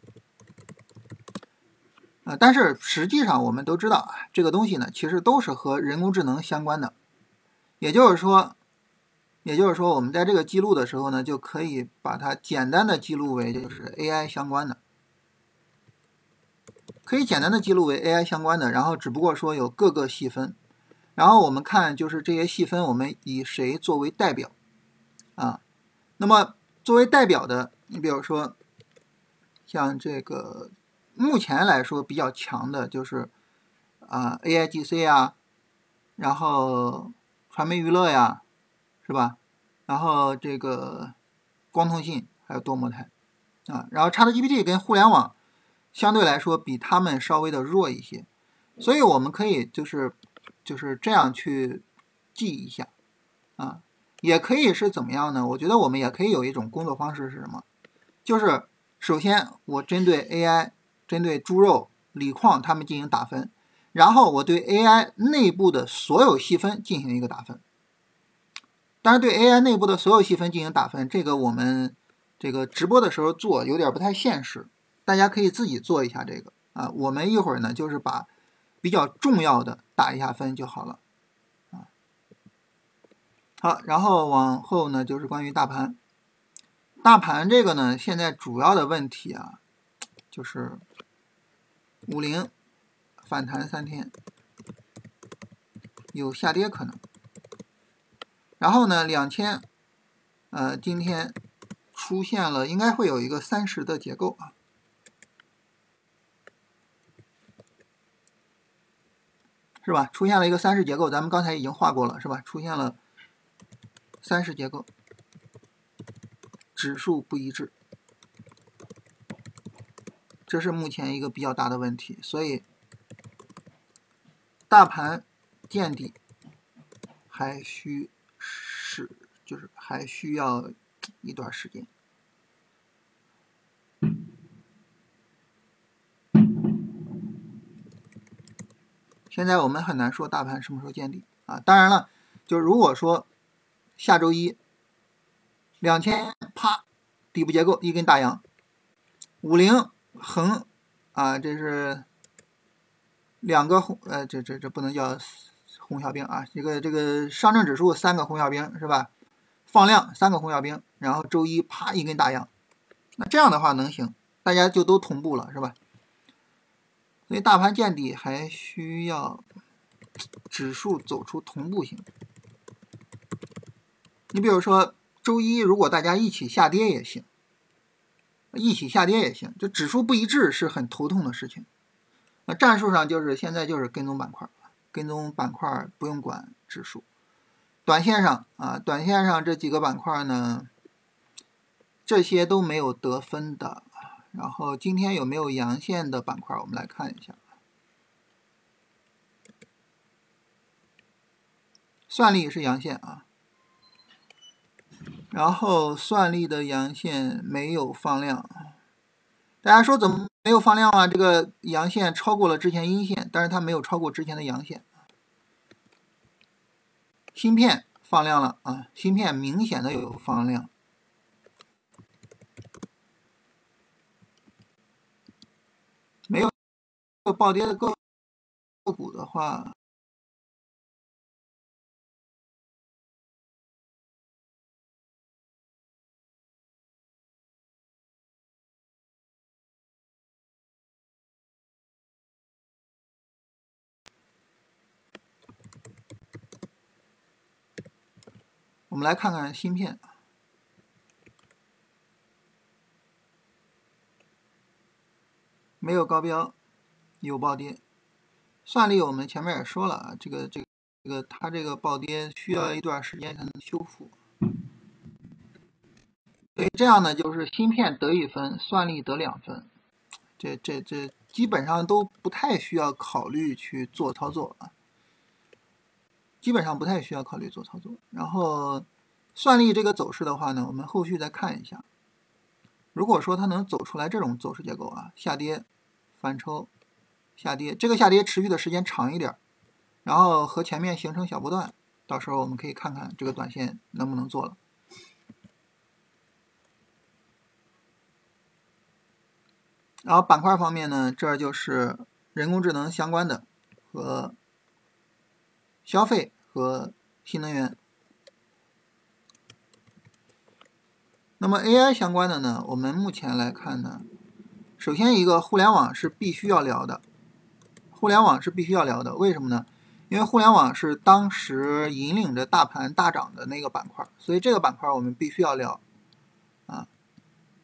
啊，但是实际上我们都知道啊，这个东西呢，其实都是和人工智能相关的。也就是说，也就是说，我们在这个记录的时候呢，就可以把它简单的记录为就是 AI 相关的，可以简单的记录为 AI 相关的。然后只不过说有各个细分，然后我们看就是这些细分，我们以谁作为代表啊？那么作为代表的，你比如说像这个。目前来说比较强的就是啊 AIGC 啊，然后传媒娱乐呀，是吧？然后这个光通信还有多模态啊，然后 ChatGPT 跟互联网相对来说比他们稍微的弱一些，所以我们可以就是就是这样去记一下啊，也可以是怎么样呢？我觉得我们也可以有一种工作方式是什么？就是首先我针对 AI。针对猪肉、锂矿，他们进行打分，然后我对 AI 内部的所有细分进行一个打分。当然，对 AI 内部的所有细分进行打分，这个我们这个直播的时候做有点不太现实，大家可以自己做一下这个啊。我们一会儿呢，就是把比较重要的打一下分就好了啊。好，然后往后呢，就是关于大盘，大盘这个呢，现在主要的问题啊，就是。五零反弹三天，有下跌可能。然后呢，两千，呃，今天出现了，应该会有一个三十的结构啊，是吧？出现了一个三十结构，咱们刚才已经画过了，是吧？出现了三十结构，指数不一致。这是目前一个比较大的问题，所以大盘见底还需是就是还需要一段时间。现在我们很难说大盘什么时候见底啊！当然了，就如果说下周一两千啪底部结构一根大阳，五零。横啊，这是两个红，呃，这这这不能叫红小兵啊，这个这个上证指数三个红小兵是吧？放量三个红小兵，然后周一啪一根大阳，那这样的话能行，大家就都同步了是吧？所以大盘见底还需要指数走出同步性。你比如说周一如果大家一起下跌也行。一起下跌也行，就指数不一致是很头痛的事情。那战术上就是现在就是跟踪板块，跟踪板块不用管指数。短线上啊，短线上这几个板块呢，这些都没有得分的。然后今天有没有阳线的板块？我们来看一下。算力是阳线啊。然后算力的阳线没有放量，大家说怎么没有放量啊？这个阳线超过了之前阴线，但是它没有超过之前的阳线。芯片放量了啊，芯片明显的有放量，暴跌的个股的话我们来看看芯片。没有高标有暴跌。算力我们前面也说了啊，这个这个这个它这个暴跌需要一段时间才能修复。所以这样呢，就是芯片得一分，算力得两分，这这这基本上都不太需要考虑去做操作啊，基本上不太需要考虑做操作。然后算力这个走势的话呢，我们后续再看一下。如果说它能走出来这种走势结构啊，下跌、反抽、下跌，这个下跌持续的时间长一点，然后和前面形成小波段，到时候我们可以看看这个短线能不能做了。然后板块方面呢，这就是人工智能相关的和消费和新能源。那么 AI 相关的呢，我们目前来看呢，首先一个互联网是必须要聊的，互联网是必须要聊的，为什么呢？因为互联网是当时引领着大盘大涨的那个板块，所以这个板块我们必须要聊啊。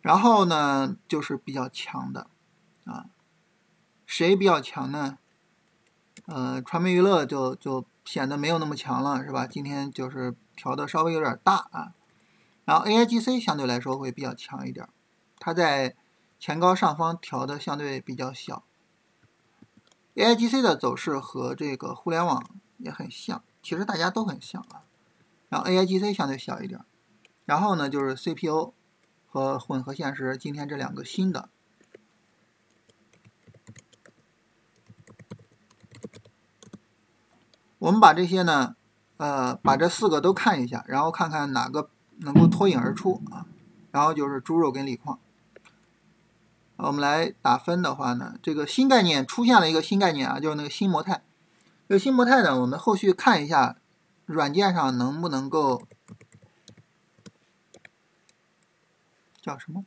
然后呢，就是比较强的。啊，谁比较强呢？呃，传媒娱乐就就显得没有那么强了，是吧？今天就是调的稍微有点大啊。然后 AIGC 相对来说会比较强一点，它在前高上方调的相对比较小。AIGC 的走势和这个互联网也很像，其实大家都很像啊。然后 AIGC 相对小一点，然后呢就是 CPU 和混合现实，今天这两个新的。我们把这些呢，呃，把这四个都看一下，然后看看哪个能够脱颖而出啊。然后就是猪肉跟锂矿。我们来打分的话呢，这个新概念出现了一个新概念啊，就是那个新模态。这个新模态呢，我们后续看一下软件上能不能够叫什么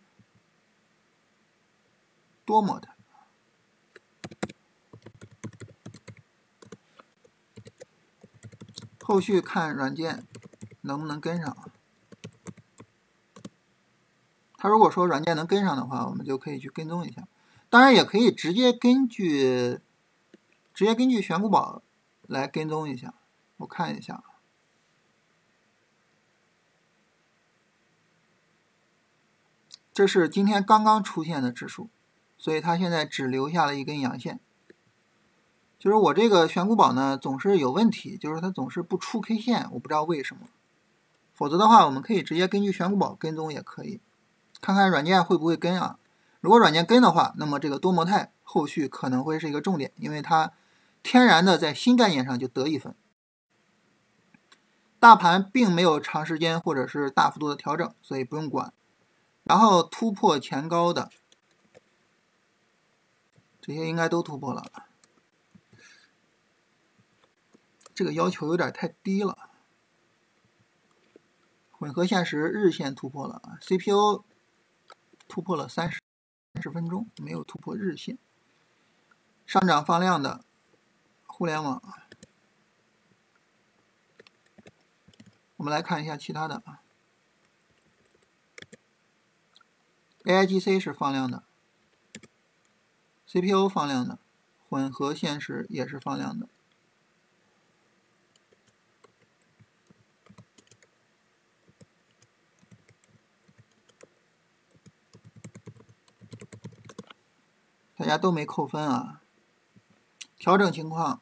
多模态。后续看软件能不能跟上。他如果说软件能跟上的话，我们就可以去跟踪一下。当然也可以直接根据直接根据选股宝来跟踪一下。我看一下，这是今天刚刚出现的指数，所以它现在只留下了一根阳线。就是我这个选股宝呢，总是有问题，就是它总是不出 K 线，我不知道为什么。否则的话，我们可以直接根据选股宝跟踪也可以，看看软件会不会跟啊。如果软件跟的话，那么这个多模态后续可能会是一个重点，因为它天然的在新概念上就得一分。大盘并没有长时间或者是大幅度的调整，所以不用管。然后突破前高的这些应该都突破了。这个要求有点太低了。混合现实日线突破了，CPU 突破了三十十分钟，没有突破日线。上涨放量的互联网，我们来看一下其他的啊。AIGC 是放量的，CPU 放量的，混合现实也是放量的。大家都没扣分啊！调整情况，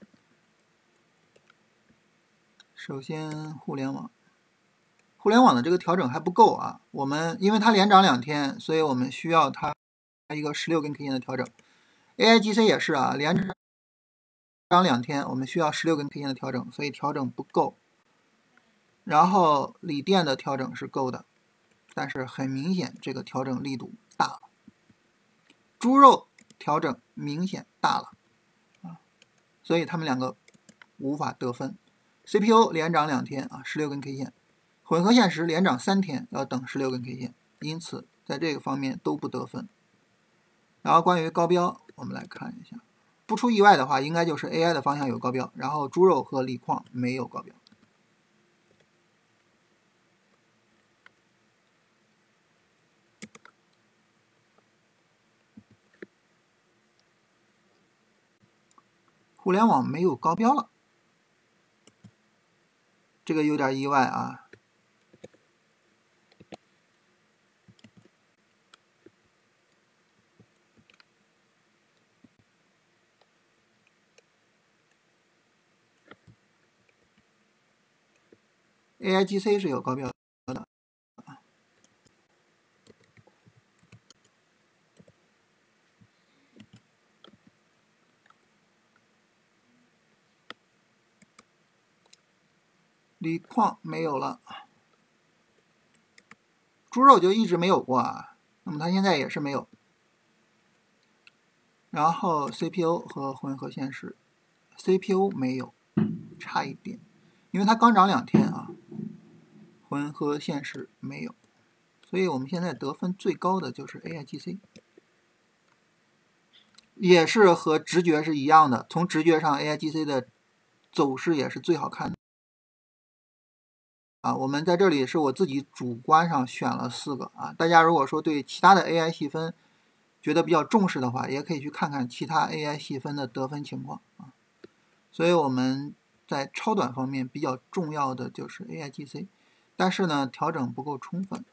首先互联网，互联网的这个调整还不够啊。我们因为它连涨两天，所以我们需要它一个十六根 K 线的调整。AIGC 也是啊，连涨两天，我们需要十六根 K 线的调整，所以调整不够。然后锂电的调整是够的，但是很明显这个调整力度大。猪肉。调整明显大了啊，所以他们两个无法得分。CPU 连涨两天啊，十六根 K 线，混合现实连涨三天，要等十六根 K 线，因此在这个方面都不得分。然后关于高标，我们来看一下，不出意外的话，应该就是 AI 的方向有高标，然后猪肉和锂矿没有高标。互联网没有高标了，这个有点意外啊。AIGC 是有高标的，锂矿没有了，猪肉就一直没有过啊，那么它现在也是没有。然后 CPU 和混合现实，CPU 没有，差一点，因为它刚涨两天啊。混合现实没有，所以我们现在得分最高的就是 AIGC，也是和直觉是一样的。从直觉上，AIGC 的走势也是最好看的。啊，我们在这里是我自己主观上选了四个啊。大家如果说对其他的 AI 细分觉得比较重视的话，也可以去看看其他 AI 细分的得分情况啊。所以我们在超短方面比较重要的就是 AIGC。但是呢，调整不够充分。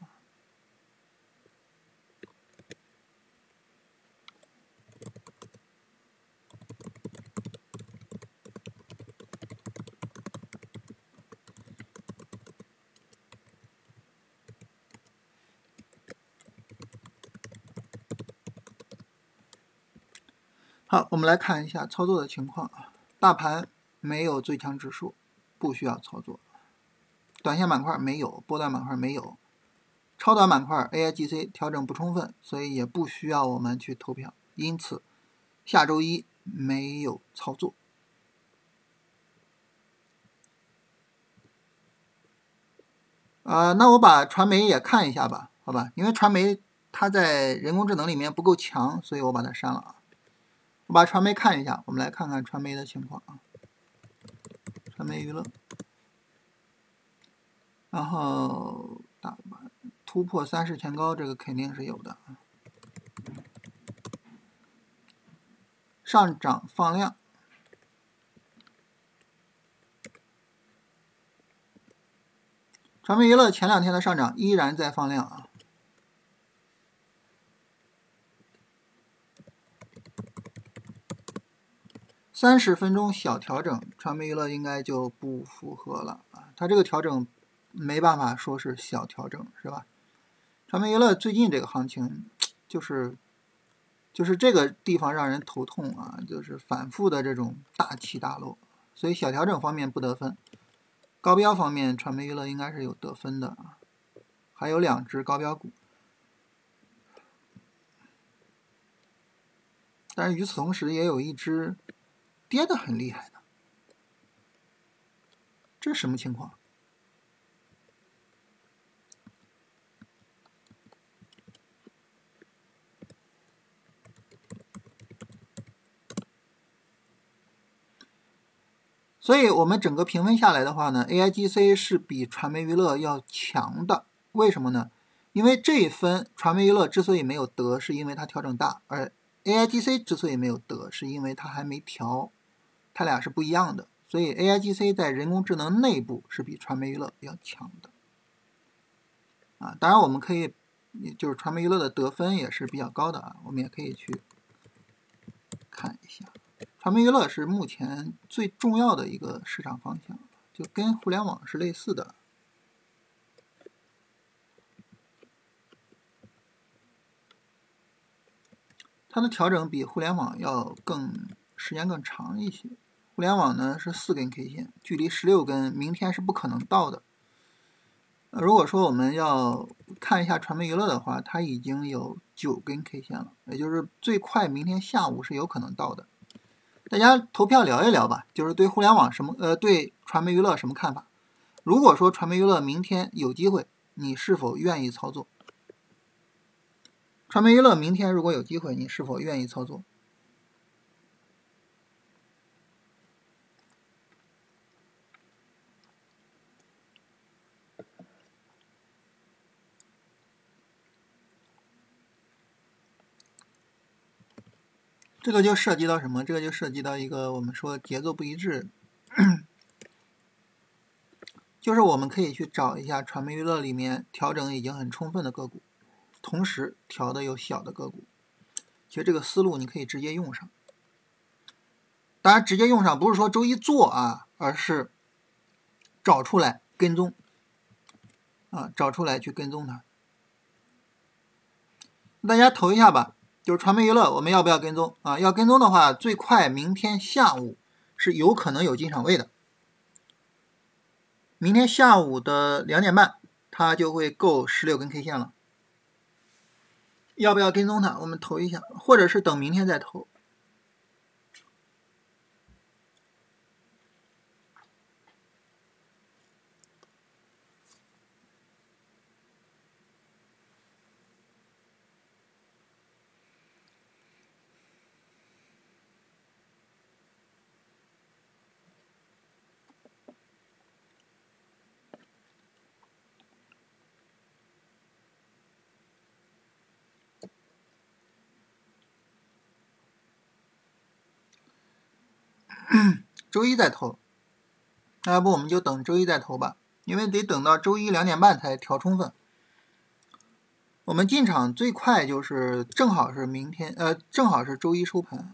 我们来看一下操作的情况啊。大盘没有最强指数，不需要操作。短线板块没有，波段板块没有，超短板块 AIGC 调整不充分，所以也不需要我们去投票，因此下周一没有操作。啊，那我把传媒也看一下吧，好吧，因为传媒它在人工智能里面不够强，所以我把它删了啊。我把传媒看一下，我们来看看传媒的情况啊，传媒娱乐。然后打突破三十前高，这个肯定是有的。上涨放量，传媒娱乐前两天的上涨依然在放量啊。三十分钟小调整，传媒娱乐应该就不符合了啊，它这个调整。没办法说是小调整，是吧？传媒娱乐最近这个行情，就是就是这个地方让人头痛啊，就是反复的这种大起大落，所以小调整方面不得分。高标方面，传媒娱乐应该是有得分的啊，还有两只高标股，但是与此同时也有一只跌的很厉害的，这是什么情况？所以我们整个评分下来的话呢，AIGC 是比传媒娱乐要强的。为什么呢？因为这一分传媒娱乐之所以没有得，是因为它调整大；而 AIGC 之所以没有得，是因为它还没调，它俩是不一样的。所以 AIGC 在人工智能内部是比传媒娱乐要强的。啊，当然我们可以，就是传媒娱乐的得分也是比较高的啊，我们也可以去看一下。传媒娱乐是目前最重要的一个市场方向，就跟互联网是类似的。它的调整比互联网要更时间更长一些。互联网呢是四根 K 线，距离十六根明天是不可能到的。如果说我们要看一下传媒娱乐的话，它已经有九根 K 线了，也就是最快明天下午是有可能到的。大家投票聊一聊吧，就是对互联网什么呃，对传媒娱乐什么看法？如果说传媒娱乐明天有机会，你是否愿意操作？传媒娱乐明天如果有机会，你是否愿意操作？这个就涉及到什么？这个就涉及到一个我们说节奏不一致，就是我们可以去找一下传媒娱乐里面调整已经很充分的个股，同时调的有小的个股。其实这个思路你可以直接用上。当然，直接用上不是说周一做啊，而是找出来跟踪啊，找出来去跟踪它。大家投一下吧。就是传媒娱乐，我们要不要跟踪啊？要跟踪的话，最快明天下午是有可能有进场位的。明天下午的两点半，它就会够十六根 K 线了。要不要跟踪它？我们投一下，或者是等明天再投。周一再投，那要不我们就等周一再投吧，因为得等到周一两点半才调充分。我们进场最快就是正好是明天，呃，正好是周一收盘。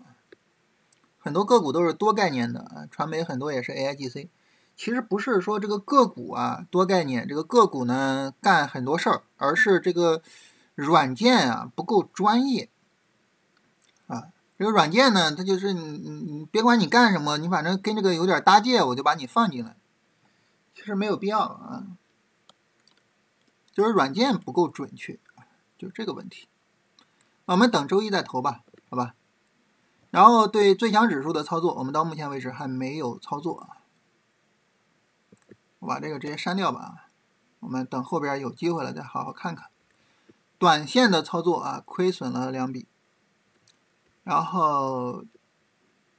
很多个股都是多概念的啊，传媒很多也是 AIGC。其实不是说这个个股啊多概念，这个个股呢干很多事儿，而是这个软件啊不够专业。这个软件呢，它就是你你你别管你干什么，你反正跟这个有点搭界，我就把你放进来，其实没有必要啊。就是软件不够准确，就这个问题。我们等周一再投吧，好吧？然后对最强指数的操作，我们到目前为止还没有操作。我把这个直接删掉吧，我们等后边有机会了再好好看看。短线的操作啊，亏损了两笔。然后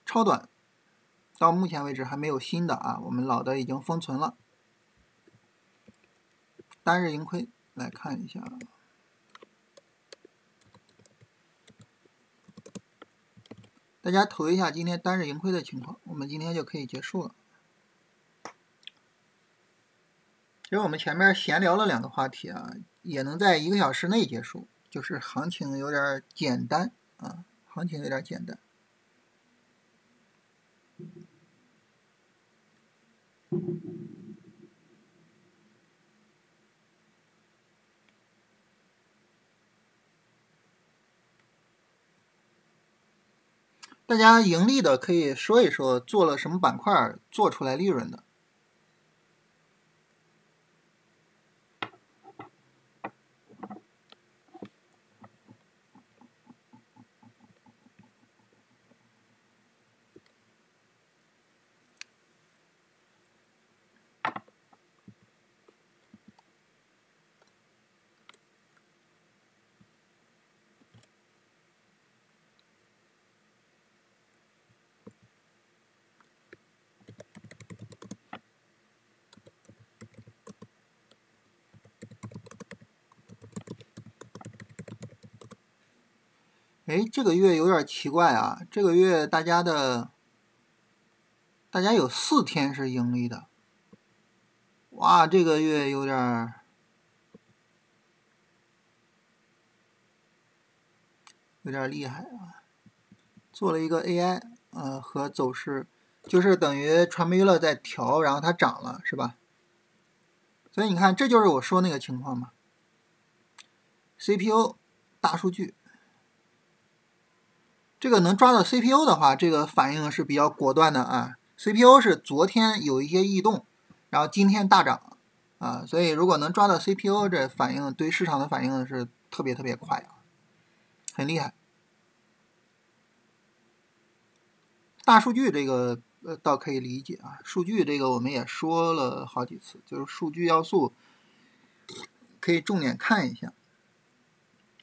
超短，到目前为止还没有新的啊，我们老的已经封存了。单日盈亏来看一下，大家投一下今天单日盈亏的情况，我们今天就可以结束了。其实我们前面闲聊了两个话题啊，也能在一个小时内结束，就是行情有点简单啊。行情有点简单，大家盈利的可以说一说，做了什么板块做出来利润的？哎，这个月有点奇怪啊！这个月大家的，大家有四天是盈利的，哇，这个月有点有点厉害啊！做了一个 AI，呃，和走势，就是等于传媒娱乐在调，然后它涨了，是吧？所以你看，这就是我说那个情况嘛。CPU 大数据。这个能抓到 CPU 的话，这个反应是比较果断的啊。CPU 是昨天有一些异动，然后今天大涨啊，所以如果能抓到 CPU，这反应对市场的反应是特别特别快啊，很厉害。大数据这个呃倒可以理解啊，数据这个我们也说了好几次，就是数据要素可以重点看一下，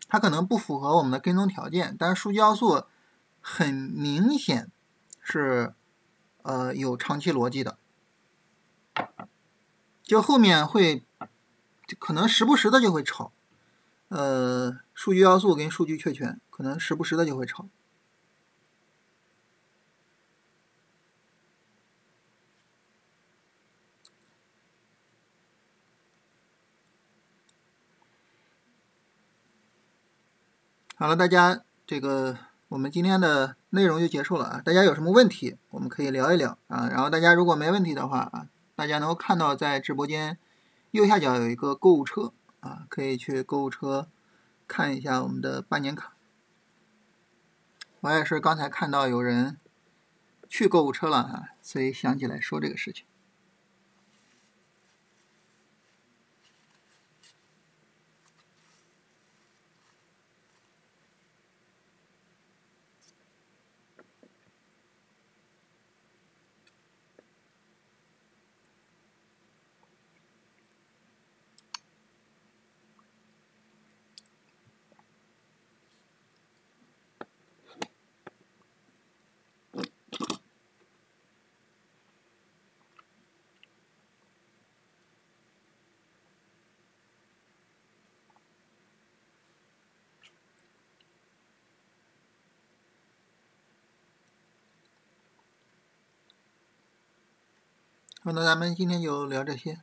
它可能不符合我们的跟踪条件，但是数据要素。很明显是呃有长期逻辑的。就后面会可能时不时的就会吵呃数据要素跟数据确权可能时不时的就会吵好了大家这个我们今天的内容就结束了啊。大家有什么问题，我们可以聊一聊啊。然后大家如果没问题的话啊，大家能够看到在直播间右下角有一个购物车啊，可以去购物车看一下我们的半年卡。我也是刚才看到有人去购物车了啊，所以想起来说这个事情。好，那咱们今天就聊这些。